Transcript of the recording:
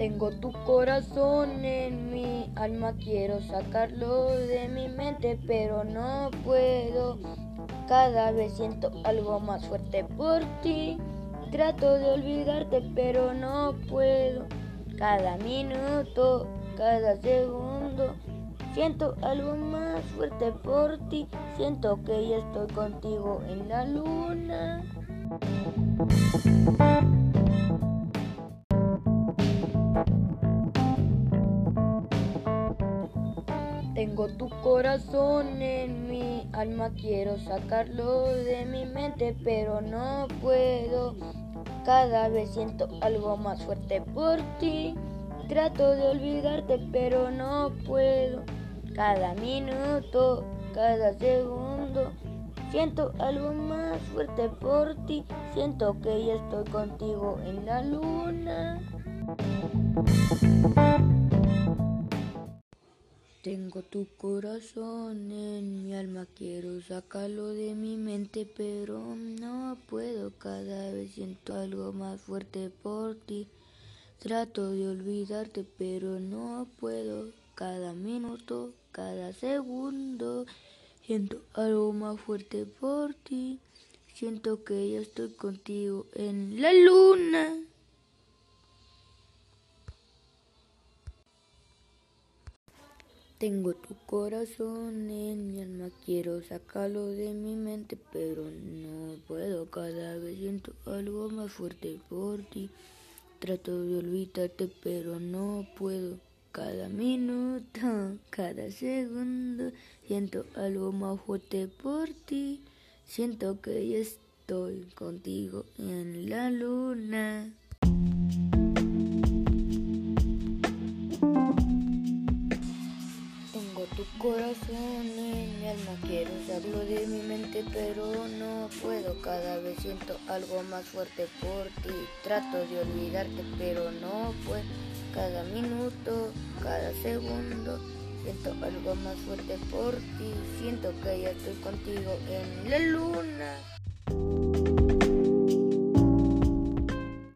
Tengo tu corazón en mi alma, quiero sacarlo de mi mente, pero no puedo. Cada vez siento algo más fuerte por ti. Trato de olvidarte, pero no puedo. Cada minuto, cada segundo, siento algo más fuerte por ti. Siento que ya estoy contigo en la luna. Tengo tu corazón en mi alma, quiero sacarlo de mi mente, pero no puedo. Cada vez siento algo más fuerte por ti. Trato de olvidarte, pero no puedo. Cada minuto, cada segundo, siento algo más fuerte por ti. Siento que ya estoy contigo en la luna. Tengo tu corazón en mi alma, quiero sacarlo de mi mente, pero no puedo. Cada vez siento algo más fuerte por ti. Trato de olvidarte, pero no puedo. Cada minuto, cada segundo, siento algo más fuerte por ti. Siento que ya estoy contigo en la luna. Tengo tu corazón en mi alma, quiero sacarlo de mi mente, pero no puedo. Cada vez siento algo más fuerte por ti. Trato de olvidarte, pero no puedo. Cada minuto, cada segundo, siento algo más fuerte por ti. Siento que ya estoy contigo en la luna. Corazón en mi alma, quiero sacarlo de mi mente, pero no puedo. Cada vez siento algo más fuerte por ti. Trato de olvidarte, pero no puedo. Cada minuto, cada segundo, siento algo más fuerte por ti. Siento que ya estoy contigo en la luna.